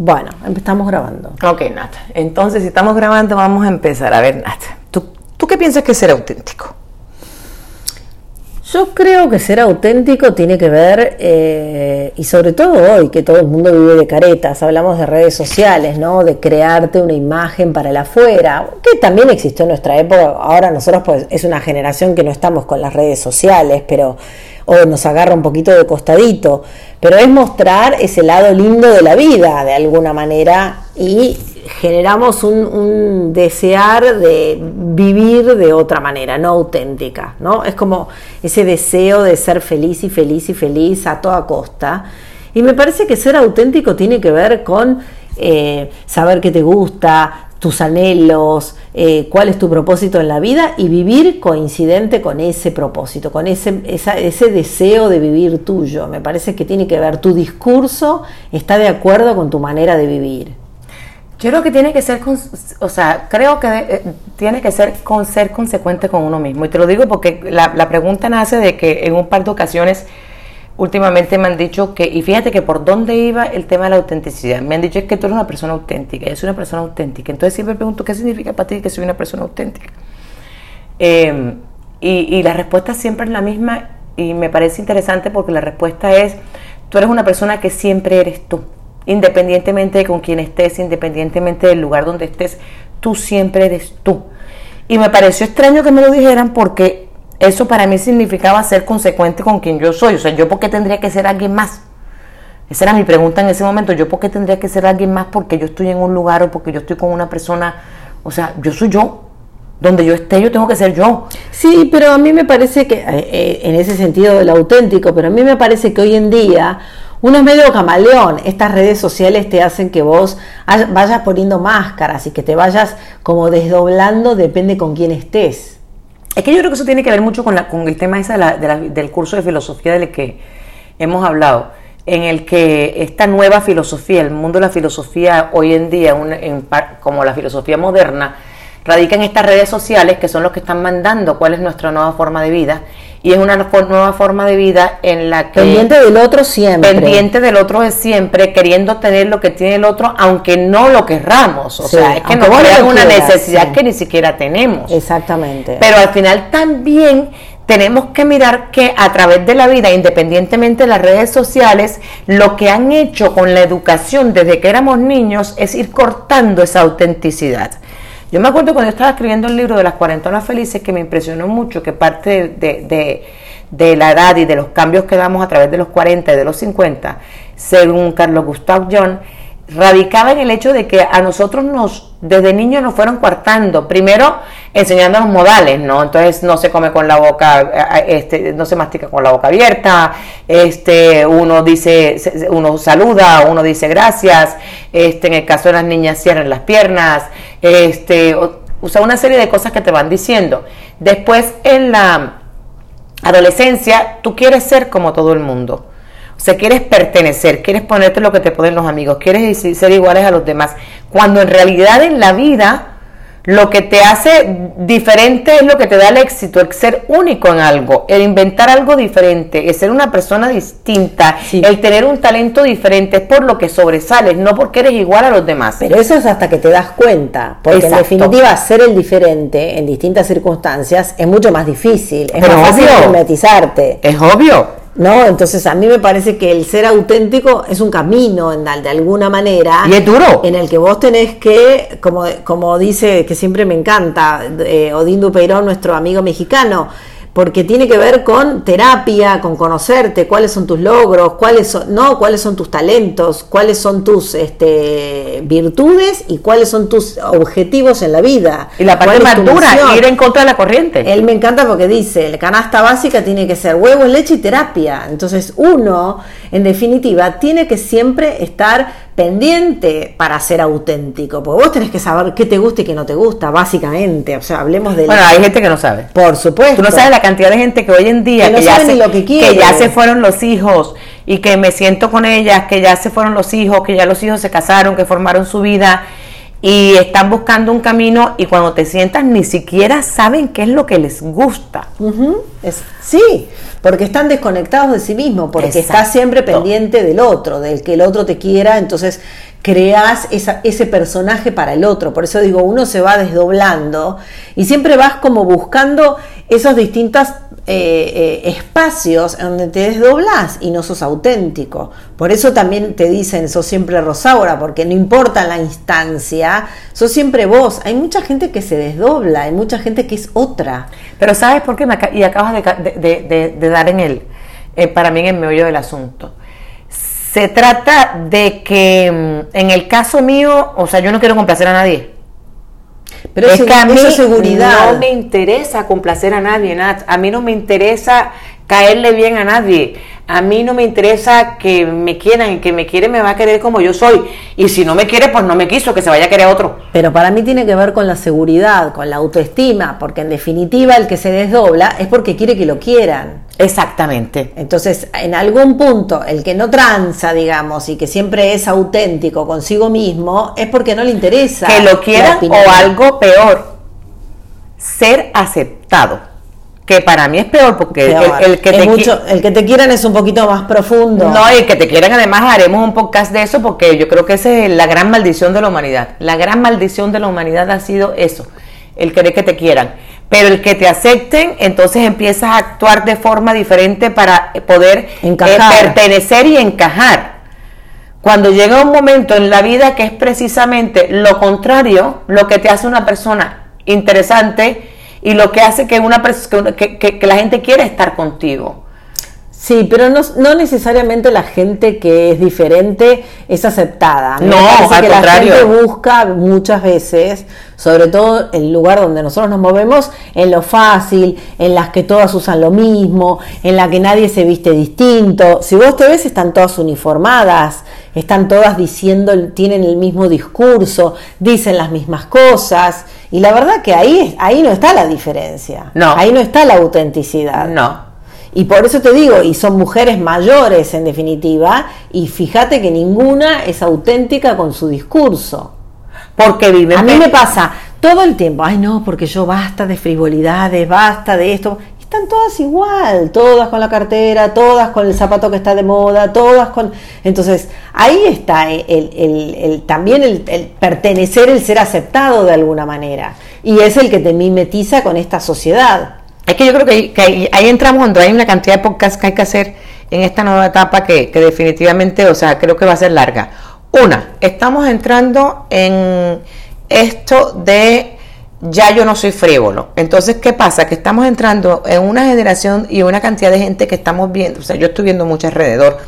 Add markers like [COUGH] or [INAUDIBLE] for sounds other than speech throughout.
Bueno, estamos grabando. Ok, Nat. Entonces, si estamos grabando, vamos a empezar. A ver, Nat, ¿tú, ¿tú qué piensas que es ser auténtico? Yo creo que ser auténtico tiene que ver, eh, y sobre todo hoy, que todo el mundo vive de caretas, hablamos de redes sociales, ¿no? De crearte una imagen para el afuera, que también existió en nuestra época. Ahora nosotros, pues, es una generación que no estamos con las redes sociales, pero o nos agarra un poquito de costadito, pero es mostrar ese lado lindo de la vida, de alguna manera, y generamos un, desear de vivir de otra manera, no auténtica, ¿no? Es como ese deseo de ser feliz y feliz y feliz a toda costa. Y me parece que ser auténtico tiene que ver con eh, saber qué te gusta, tus anhelos, eh, cuál es tu propósito en la vida y vivir coincidente con ese propósito, con ese, ese deseo de vivir tuyo. Me parece que tiene que ver, tu discurso está de acuerdo con tu manera de vivir. Yo creo que tiene que ser, o sea, creo que eh, tiene que ser con ser consecuente con uno mismo. Y te lo digo porque la, la, pregunta nace de que en un par de ocasiones últimamente me han dicho que, y fíjate que por dónde iba el tema de la autenticidad. Me han dicho es que tú eres una persona auténtica, yo soy una persona auténtica. Entonces siempre pregunto, ¿qué significa para ti que soy una persona auténtica? Em, y, y la respuesta siempre es la misma y me parece interesante porque la respuesta es, tú eres una persona que siempre eres tú independientemente de con quién estés, independientemente del lugar donde estés, tú siempre eres tú. Y me pareció extraño que me lo dijeran porque eso para mí significaba ser consecuente con quien yo soy. O sea, yo por qué tendría que ser alguien más. Esa era mi pregunta en ese momento. Yo por qué tendría que ser alguien más porque yo estoy en un lugar o porque yo estoy con una persona. O sea, yo soy yo. Donde yo esté, yo tengo que ser yo. Sí, pero a mí me parece que, eh, eh, en ese sentido del auténtico, pero a mí me parece que hoy en día uno es medio camaleón. Estas redes sociales te hacen que vos vayas poniendo máscaras y que te vayas como desdoblando, depende con quién estés. Es que yo creo que eso tiene que ver mucho con, la, con el tema esa del curso de filosofía del que hemos hablado, en el que esta nueva filosofía, el mundo de la filosofía hoy en día, como la filosofía moderna, radica en estas redes sociales que son los que están mandando cuál es nuestra nueva forma de vida. Y es una nueva forma de vida en la que pendiente del otro siempre. Pendiente del otro de siempre queriendo tener lo que tiene el otro aunque no lo querramos. O sea es que nos crea una necesidad que ni siquiera tenemos. Exactamente. Pero al final también tenemos que mirar que a través de la vida, independientemente de las redes sociales, lo que han hecho con la educación desde que éramos niños es ir cortando esa autenticidad. Yo me acuerdo cuando estaba escribiendo el libro de las cuarentonas felices que me impresionó mucho que parte de, la edad y de los cambios que damos a través de los 40 y de los 50, según Carlos Gustav Jung, radicaba en el hecho de que a nosotros nos, desde niños nos fueron coartando, primero enseñándonos modales, ¿no? Entonces no se come con la boca, eh, este, no se mastica con la boca abierta, este, uno dice, uno saluda, uno dice gracias, este, en el caso de las niñas cierran las piernas, este, usa una serie de cosas que te van diciendo. Después en la adolescencia, tú quieres ser como todo el mundo. O sea, quieres pertenecer, quieres ponerte lo que te ponen los amigos, quieres ser iguales a los demás. Cuando en realidad en la vida lo que te hace diferente es lo que te da el éxito, el ser único en algo, el inventar algo diferente, el ser una persona distinta, el tener un talento diferente, es por lo que sobresales, no porque eres igual a los demás. Pero eso es hasta que te das cuenta, porque en definitiva ser el diferente en distintas circunstancias es mucho más difícil, es más fácil mimetizarte. Es obvio. ¿No? Entonces a mí me parece que el ser auténtico es un camino en, de alguna manera. Y es duro. En el que vos tenés que, como, como dice, que siempre me encanta, eh, Odín Dupeirón, nuestro amigo mexicano, porque tiene que ver con terapia, con conocerte, cuáles son tus logros, cuáles son, no, cuáles son tus talentos, cuáles son tus este, virtudes y cuáles son tus objetivos en la vida. Y la parte más dura, ir en contra de la corriente. Él me encanta porque dice, la canasta básica tiene que ser huevo, leche y terapia. Entonces uno, en definitiva, tiene que siempre estar pendiente para ser auténtico, porque vos tenés que saber qué te gusta y qué no te gusta, básicamente, o sea, hablemos de... Bueno, hay gente que no sabe. Por supuesto. Tú no sabes la cantidad de gente que hoy en día, que, ya, se, lo que, que ya se fueron los hijos y que me siento con ellas, que ya se fueron los hijos, que ya los hijos se casaron, que formaron su vida y están buscando un camino y cuando te sientas ni siquiera saben qué es lo que les gusta. sí, porque están desconectados de sí mismos, porque estás siempre pendiente del otro, del que el otro te quiera, entonces creas ese personaje para el otro. Por eso digo, uno se va desdoblando y siempre vas como buscando esos distintos eh, eh, espacios en donde te desdoblas y no sos auténtico. Por eso también te dicen, sos siempre Rosaura, porque no importa la instancia, sos siempre vos. Hay mucha gente que se desdobla, hay mucha gente que es otra. Pero ¿sabes por qué? y acabas de, dar en el, eh, para mí en el meollo del asunto. Se trata de que mm, en el caso mío, o sea, yo no quiero complacer a nadie. Pero es que a mí seguridad. no me interesa complacer a nadie, Nat. A mí no me interesa caerle bien a nadie. A mí no me interesa que me quieran, y que me quiere me va a querer como yo soy. Y si no me quiere, pues no me quiso, que se vaya a querer otro. Pero para mí tiene que ver con la seguridad, con la autoestima, porque en definitiva el que se desdobla es porque quiere que lo quieran. Exactamente. Entonces, en algún punto, el que no tranza, digamos, y que siempre es auténtico consigo mismo, es porque no le interesa. Que lo quieran o algo peor, ser aceptado que para mí es peor porque el, que te mucho, el que te quieran es un poquito más profundo. No, y el que te quieran además haremos un podcast de eso porque yo creo que esa es la gran maldición de la humanidad. La gran maldición de la humanidad ha sido eso, el querer que te quieran. Pero el que te acepten, entonces empiezas a actuar de forma diferente para poder eh, pertenecer y encajar. Cuando llega un momento en la vida que es precisamente lo contrario, lo que te hace una persona interesante, y lo que hace que, una, que, que, que la gente quiera estar contigo. Sí, pero no, no, necesariamente la gente que es diferente es aceptada. No, al que contrario. La gente busca muchas veces, sobre todo el lugar donde nosotros nos movemos, en lo fácil, en las que todas usan lo mismo, en la que nadie se viste distinto. Si vos te ves, están todas uniformadas, están todas diciendo, tienen el mismo discurso, dicen las mismas cosas. Y la verdad que ahí, ahí no está la diferencia. No. Ahí no está la autenticidad. No. Y por eso te digo, y son mujeres mayores en definitiva, y fíjate que ninguna es auténtica con su discurso. Porque viven. A mí me pasa todo el tiempo, ay no, porque yo basta de frivolidades, basta de esto. Están todas igual, todas con la cartera, todas con el zapato que está de moda, todas con... Entonces, ahí está el, también el, pertenecer, el ser aceptado de alguna manera. Y es el que te mimetiza con esta sociedad. Es que yo creo que, ahí, entramos cuando hay una cantidad de podcasts que hay que hacer en esta nueva etapa que, que definitivamente, o sea, creo que va a ser larga. Una, estamos entrando en esto de ya yo no soy frívolo. Entonces, ¿qué pasa? Que estamos entrando en una generación y una cantidad de gente que estamos viendo, o sea, yo estoy viendo mucho alrededor,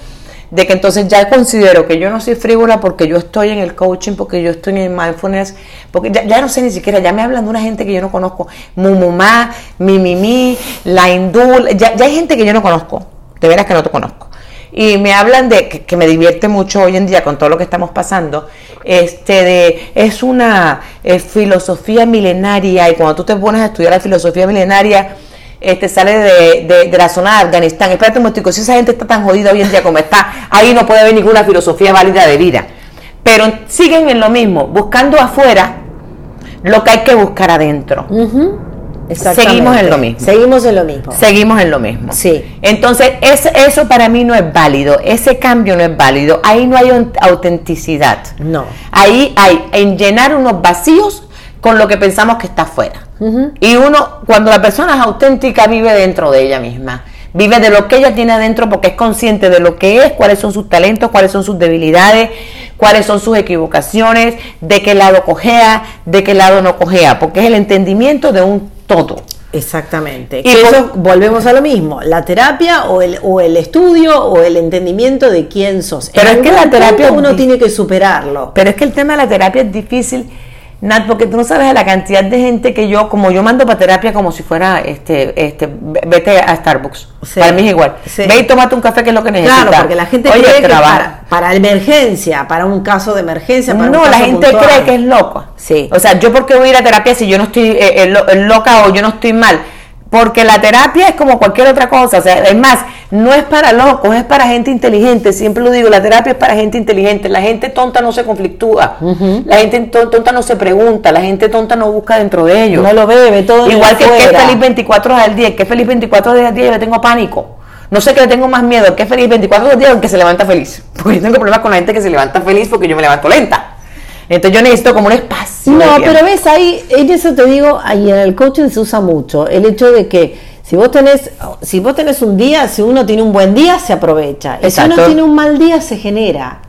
de que entonces ya considero que yo no soy frívola porque yo estoy en el coaching, porque yo estoy en el mindfulness, porque ya, no sé ni siquiera, ya me hablan de una gente que yo no conozco, Mumumá, Mimimi, la hindú, ya, ya hay gente que yo no conozco, de veras que no te conozco y me hablan de que, me divierte mucho hoy en día con todo lo que estamos pasando este de es una eh, filosofía milenaria y cuando tú te pones a estudiar la filosofía milenaria este sale de, de, la zona de Afganistán. Espérate un momento si esa gente está tan jodida hoy en día como está ahí no puede haber ninguna filosofía válida de vida. Pero siguen en lo mismo buscando afuera lo que hay que buscar adentro Seguimos en lo mismo. Seguimos en lo mismo. Seguimos en lo mismo. Sí. Entonces, eso para mí no es válido. Ese cambio no es válido. Ahí no hay autenticidad. No. Ahí hay en llenar unos vacíos con lo que pensamos que está afuera. Y uno, cuando la persona es auténtica, vive dentro de ella misma. Vive de lo que ella tiene adentro porque es consciente de lo que es, cuáles son sus talentos, cuáles son sus debilidades, cuáles son sus equivocaciones, de qué lado cojea, de qué lado no cojea, porque es el entendimiento de un todo. Exactamente. Y eso volvemos a lo mismo, la terapia o el, o el estudio o el entendimiento de quién sos. Pero es que la terapia uno tiene que superarlo. Pero es que el tema de la terapia es difícil Nat, porque tú no sabes la cantidad de gente que yo, como yo mando para terapia como si fuera, este, este, vete a Starbucks. Para mí es igual. Ve y tómate un café que es lo que necesitas. Claro, porque la gente cree que para, para, emergencia, para un caso de emergencia, para No, la gente cree que es loco. Sí. O sea, yo porque voy a ir a terapia si yo no estoy eh, eh, loca o yo no estoy mal porque la terapia es como cualquier otra cosa, o sea, es más, no es para locos, es para gente inteligente, siempre lo digo, la terapia es para gente inteligente, la gente tonta no se conflictúa, la gente tonta no se pregunta, la gente tonta no busca dentro de ellos. No lo ve todo Igual que el que es feliz 24 horas al día, el que es feliz 24 horas al día yo le tengo pánico. No sé qué le tengo más miedo, que es feliz 24 días o que se levanta feliz. [LAUGHS] Porque yo tengo problemas con la gente que se levanta feliz porque yo me levanto lenta. Entonces yo necesito como un espacio. No, pero ves, ahí, en eso te digo, ahí en el coaching se usa mucho el hecho de que si vos tenés, si vos tenés un día, si uno tiene un buen día, se aprovecha. Y si uno tiene un mal día, se genera.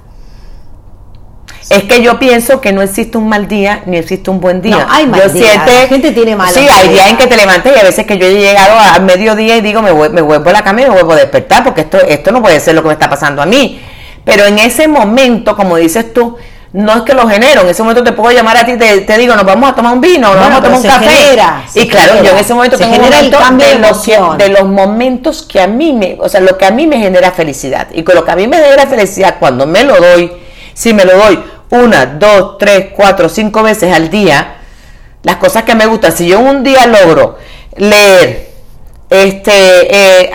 Es que yo pienso que no existe un mal día ni existe un buen día. No, hay mal día. la gente tiene malos Sí, hay días en que te levantas y a veces que yo he llegado a mediodía y digo, me, voy, me vuelvo a la cama y me vuelvo a despertar porque esto, esto no puede ser lo que me está pasando a mí. Pero en ese momento, como dices tú, no es que lo genero, en ese momento te puedo llamar a ti, te, te digo, nos vamos a tomar un vino, nos vamos a tomar un café. y claro, yo en ese momento se genera el cambio de, emoción. de los momentos que a mí me, o sea, lo que a mí me genera felicidad. Y con lo que a mí me genera felicidad cuando me lo doy, si me lo doy una, dos, tres, cuatro, cinco veces al día, las cosas que me gustan, si yo un día logro leer, este, eh,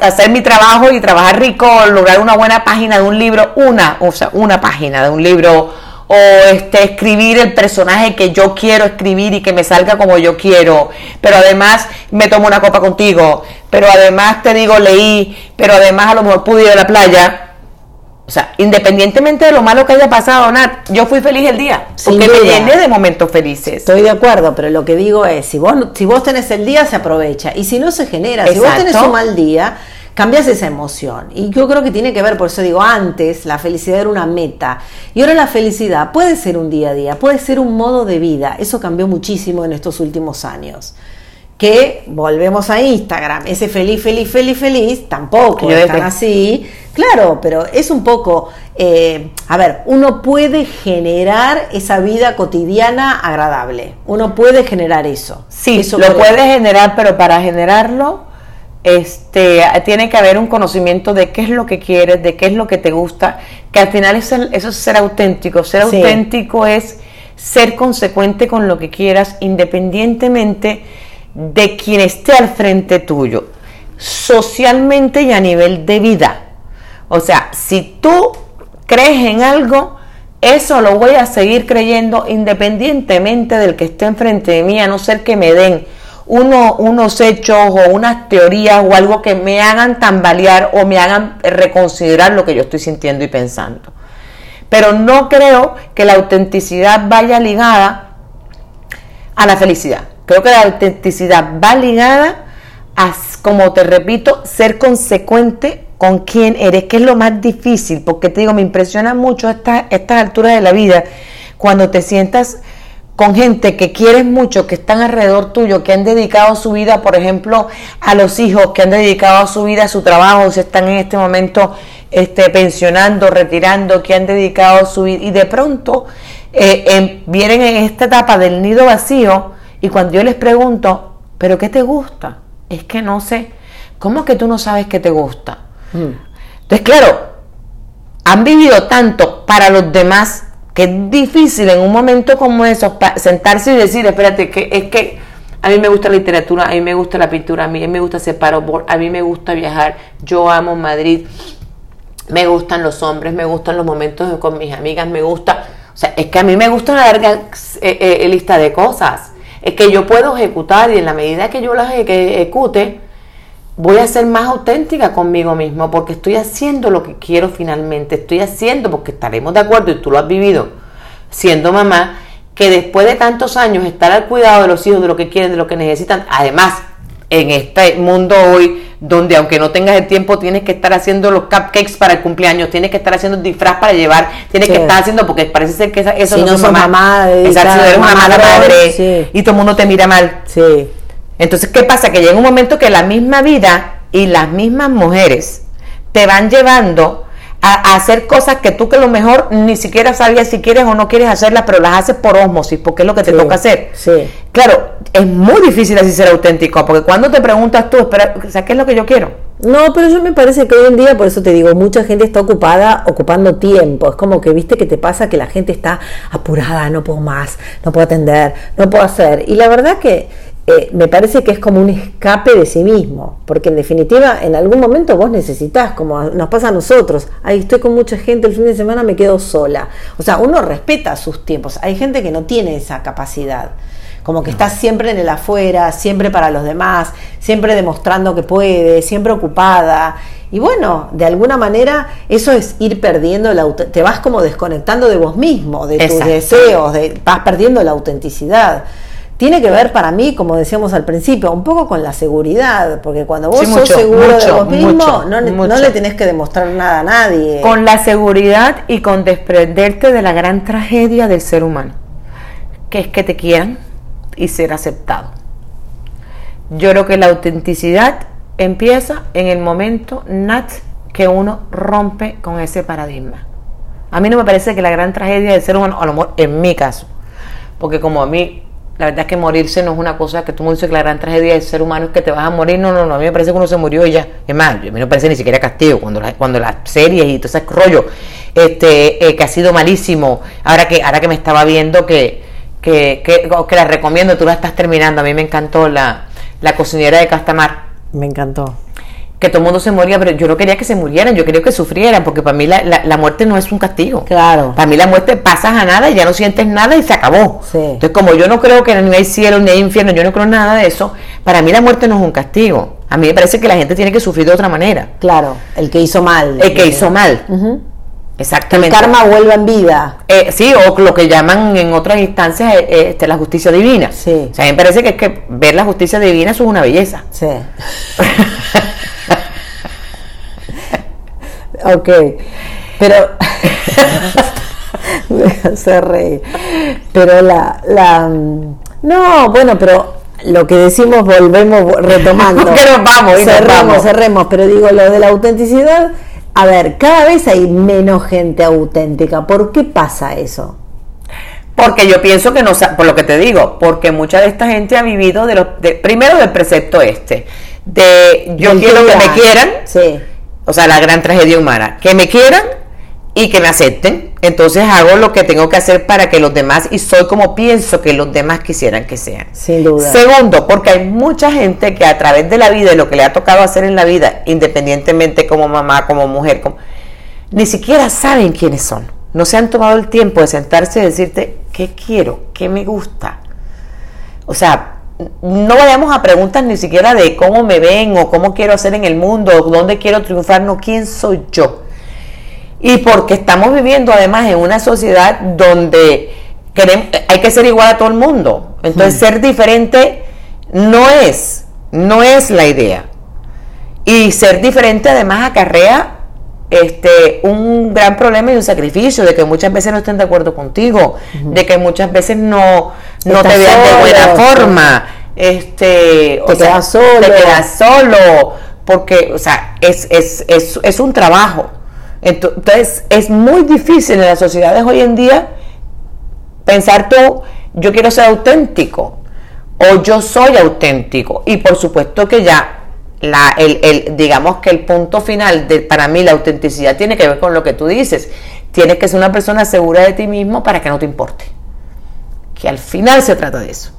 hacer mi trabajo y trabajar rico, lograr una buena página de un libro, una, o sea, una página de un libro, o este, escribir el personaje que yo quiero escribir y que me salga como yo quiero, pero además me tomo una copa contigo, pero además te digo leí, pero además a lo mejor pude ir a la playa, o sea, independientemente de lo malo que haya pasado, Nat, yo fui feliz el día, porque me llené de momentos felices. Estoy de acuerdo, pero lo que digo es, si vos, si vos tenés el día, se aprovecha. Y si no, se genera. Si vos tenés un mal día, cambias esa emoción. Y yo creo que tiene que ver, por eso digo, antes la felicidad era una meta. Y ahora la felicidad puede ser un día a día, puede ser un modo de vida. Eso cambió muchísimo en estos últimos años que volvemos a Instagram, ese feliz, feliz, feliz, feliz, tampoco es tan así. Claro, pero es un poco, eh, a ver, uno puede generar esa vida cotidiana agradable, uno puede generar eso. Sí, lo puede generar, pero para generarlo este, tiene que haber un conocimiento de qué es lo que quieres, de qué es lo que te gusta, que al final eso, es ser auténtico. Ser auténtico es ser consecuente con lo que quieras, independientemente de quien esté al frente tuyo, socialmente y a nivel de vida. O sea, si tú crees en algo, eso lo voy a seguir creyendo independientemente del que esté enfrente de mí, a no ser que me den uno, unos hechos o unas teorías o algo que me hagan tambalear o me hagan reconsiderar lo que yo estoy sintiendo y pensando. Pero no creo que la autenticidad vaya ligada a la felicidad. Creo que la autenticidad va ligada a, como te repito, ser consecuente con quién eres, que es lo más difícil, porque te digo, me impresiona mucho estas alturas de la vida, cuando te sientas con gente que quieres mucho, que están alrededor tuyo, que han dedicado su vida, por ejemplo, a los hijos, que han dedicado su vida a su trabajo, se están en este momento este, pensionando, retirando, que han dedicado su vida, y de pronto eh, vienen en esta etapa del nido vacío, y cuando yo les pregunto, ¿pero qué te gusta? Es que no sé. ¿Cómo es que tú no sabes qué te gusta? Mm. Entonces, claro, han vivido tanto para los demás que es difícil en un momento como eso sentarse y decir, espérate, que es que a mí me gusta la literatura, a mí me gusta la pintura, a mí me gusta hacer parobor, a mí me gusta viajar, yo amo Madrid, me gustan los hombres, me gustan los momentos con mis amigas, me gusta, o sea, es que a mí me gusta una larga eh, eh, lista de cosas que yo puedo ejecutar y en la medida que yo las ejecute, voy a ser más auténtica conmigo mismo porque estoy haciendo lo que quiero finalmente, estoy haciendo porque estaremos de acuerdo y tú lo has vivido siendo mamá, que después de tantos años estar al cuidado de los hijos, de lo que quieren, de lo que necesitan, además en este mundo hoy, donde aunque no tengas el tiempo, tienes que estar haciendo los cupcakes para el cumpleaños, tienes que estar haciendo disfraz para llevar, tienes que estar haciendo, porque parece ser que eso si no, es mamá, mamá exacto, eres una mala madre y todo el mundo te mira mal. Sí. Entonces, ¿qué pasa? Que llega un momento que la misma vida y las mismas mujeres te van llevando a, hacer cosas que tú que a lo mejor ni siquiera sabías si quieres o no quieres hacerlas, pero las haces por osmosis, porque es lo que te toca hacer. Sí. Claro, es muy difícil así ser auténtico, porque cuando te preguntas tú, espera, o ¿qué es lo que yo quiero? No, pero yo me parece que hoy en día, por eso te digo, mucha gente está ocupada, ocupando tiempo. Es como que, viste, que te pasa que la gente está apurada, no puedo más, no puedo atender, no puedo hacer. Y la verdad que eh, me parece que es como un escape de sí mismo, porque en definitiva en algún momento vos necesitas, como nos pasa a nosotros, ahí estoy con mucha gente, el fin de semana me quedo sola. O sea, uno respeta sus tiempos, hay gente que no tiene esa capacidad. como que estás siempre en el afuera, siempre para los demás, siempre demostrando que puede, siempre ocupada. Y bueno, de alguna manera eso es ir perdiendo la te vas como desconectando de vos mismo, de tus deseos, de, vas perdiendo la autenticidad tiene que ver para mí, como decíamos al principio, un poco con la seguridad, porque cuando vos sos seguro de vos mismo, no, no, le tenés que demostrar nada a nadie. Con la seguridad y con desprenderte de la gran tragedia del ser humano, que es que te quieran y ser aceptado. Yo creo que la autenticidad empieza en el momento, Nat, que uno rompe con ese paradigma. A mí no me parece que la gran tragedia del ser humano, a lo mejor en mi caso, porque como a mí la verdad es que morirse no es una cosa que tú me dices que la gran tragedia del ser humano es que te vas a morir. No, no, no. A mí me parece que uno se murió y ya. Es más, a mí no me parece ni siquiera castigo. Cuando, cuando las series y todo ese rollo este, eh, que ha sido malísimo. Ahora que, ahora que me estaba viendo que, que, que, que la recomiendo, tú la estás terminando. A mí me encantó la, la cocinera de Castamar. Me encantó que todo el mundo se moría, pero yo no quería que se murieran, yo quería que sufrieran, porque para mí la, la, muerte no es un castigo. Claro. Para mí la muerte pasas a nada y ya no sientes nada y se acabó. Entonces, como yo no creo que ni hay cielo ni hay infierno, yo no creo nada de eso, para mí la muerte no es un castigo. A mí me parece que la gente tiene que sufrir de otra manera. Claro, el que hizo mal. El que hizo mal. Exactamente. El karma vuelve en vida. Eh, sí, o lo que llaman en otras instancias eh, eh, este, la justicia divina. Sí. O sea, a mí me parece que es que ver la justicia divina eso es una belleza. Sí. [LAUGHS] Ok, pero [LAUGHS] se reír. Pero la, la, no, bueno, pero lo que decimos volvemos retomando. [LAUGHS] nos vamos, cerremos, cerremos, pero digo lo de la autenticidad. A ver, cada vez hay menos gente auténtica. ¿Por qué pasa eso? Porque yo pienso que no, por lo que te digo, porque mucha de esta gente ha vivido de los, de, primero del precepto este, de yo quiero que me quieran, sí o sea, la gran tragedia humana, que me quieran y que me acepten. Entonces hago lo que tengo que hacer para que los demás, y soy como pienso que los demás quisieran que sean. Sin duda. Segundo, porque hay mucha gente que a través de la vida y lo que le ha tocado hacer en la vida, independientemente como mamá, como mujer, como, ni siquiera saben quiénes son. No se han tomado el tiempo de sentarse y decirte qué quiero, qué me gusta. O sea, no vayamos a preguntas ni siquiera de cómo me ven o cómo quiero hacer en el mundo o dónde quiero triunfar, no, quién soy yo. Y porque estamos viviendo además en una sociedad donde queremos, hay que ser igual a todo el mundo. Entonces ser diferente no es, no es la idea. Y ser diferente además acarrea este, un gran problema y un sacrificio, de que muchas veces no estén de acuerdo contigo, de que muchas veces no, no te vean de buena forma, este, te quedas solo. Te quedas solo, porque, o sea, es, es, es, es un trabajo. Entonces, es muy difícil en las sociedades hoy en día pensar tú, yo quiero ser auténtico, o yo soy auténtico. Y por supuesto que ya la, el, el, digamos que el punto final de, para mí la autenticidad tiene que ver con lo que tú dices. Tienes que ser una persona segura de ti mismo para que no te importe. Que al final se trata de eso.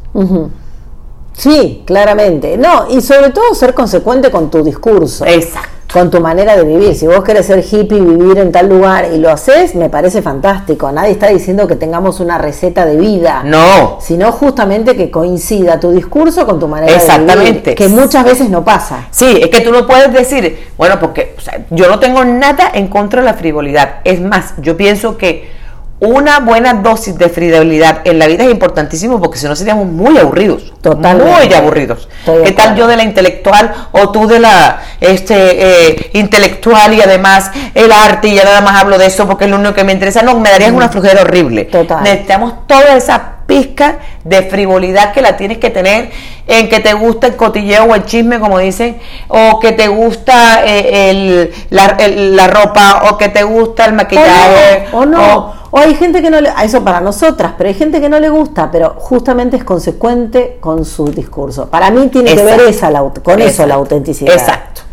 Sí, claramente. No, y sobre todo ser consecuente con tu discurso. Exacto con tu manera de vivir. Si vos querés ser hippie y vivir en tal lugar y lo haces, me parece fantástico. Nadie está diciendo que tengamos una receta de vida. No. Sino justamente que coincida tu discurso con tu manera de vivir. Que muchas veces no pasa. Sí, es que tú no puedes decir, bueno, porque yo no tengo nada en contra de la frivolidad. Es más, yo pienso que una buena dosis de fidelidad en la vida es importantísimo porque si no seríamos muy aburridos. Totalmente. Muy aburridos. ¿Qué tal yo de la intelectual o tú de la este eh, intelectual y además el arte y ya nada más hablo de eso porque es lo único que me interesa? No, me darías una flujera horrible. Total. Necesitamos toda esa pizca de frivolidad que la tienes que tener en que te gusta el cotilleo o el chisme, como dicen, o que te gusta eh, el, la, ropa, o que te gusta el maquillaje. O no. O, hay gente que no le. Eso para nosotras, pero hay gente que no le gusta, pero justamente es consecuente con su discurso. Para mí tiene que ver esa, con eso la autenticidad. Exacto.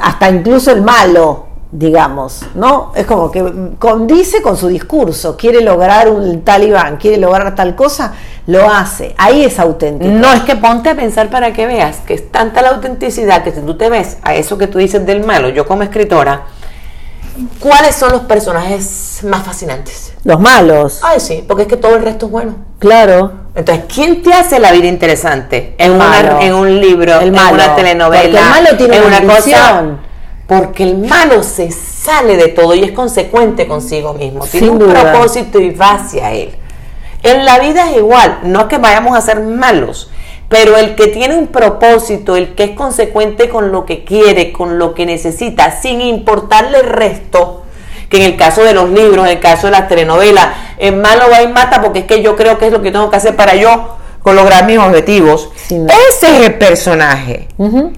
Hasta incluso el malo digamos, ¿no? Es como que condice con su discurso, quiere lograr un talibán, quiere lograr tal cosa, lo hace, ahí es auténtico. No, es que ponte a pensar para que veas que es tanta la autenticidad que si tú te ves a eso que tú dices del malo, yo como escritora, ¿Cuáles son los personajes más fascinantes? Los malos. Ay, sí, porque es que todo el resto es bueno. Claro. Entonces, ¿quién te hace la vida interesante? En, una- en un libro, El en una telenovela. El malo tiene en una una cosa. Porque el malo se sale de todo y es consecuente consigo mismo. Tiene Sin un duda. propósito y va hacia él. En la vida es igual, no es que vayamos a ser malos, pero el que tiene un propósito, el que es consecuente con lo que quiere, con lo que necesita, sin importarle el resto, que en el caso de los libros, en el caso de las telenovelas, el malo va y mata porque es que yo creo que es lo que tengo que hacer para yo lograr mis objetivos. Ese es el personaje. Ujú.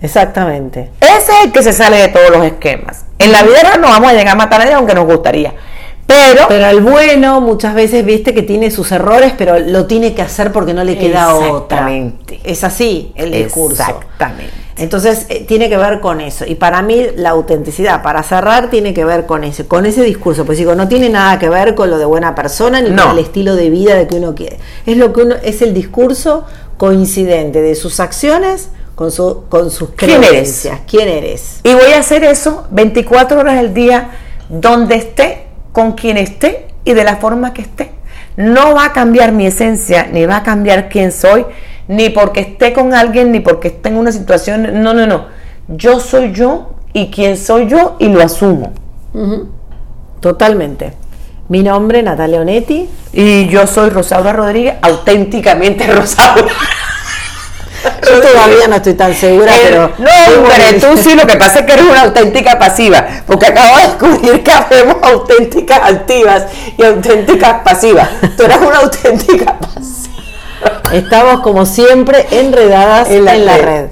Exactamente. Ese es el que se sale de todos los esquemas. En la vida real no vamos a llegar a matar a nadie aunque nos gustaría. Pero, Pero el bueno muchas veces viste que tiene sus errores, pero lo tiene que hacer porque no le queda otra. Exactamente. Es así el discurso. Exactamente. Entonces eh, tiene que ver con eso. Y para mí la autenticidad, para cerrar, tiene que ver con ese, con ese discurso. Pues digo, no tiene nada que ver con lo de buena persona ni No. con el estilo de vida de que uno quiere. Es lo que uno, es el discurso coincidente de sus acciones con su, con sus ¿Quién eres? creencias. ¿Quién eres? Y voy a hacer eso 24 horas al día, donde esté, con quien esté y de la forma que esté. No va a cambiar mi esencia, ni va a cambiar quién soy, ni porque esté con alguien, ni porque esté en una situación. No, no, no. Yo soy yo y quién soy yo y lo asumo. Totalmente. Mi nombre, Natalia Onetti. Y yo soy Rosaura Rodríguez, auténticamente [LAUGHS] Rosaura. [LAUGHS] Yo todavía no estoy tan segura, pero. no, hombre, tú sí, lo que pasa es que eres una auténtica pasiva, porque acabo de descubrir que habemos auténticas activas y auténticas pasivas. Tú eres una auténtica pasiva. Estamos como siempre enredadas en la, red.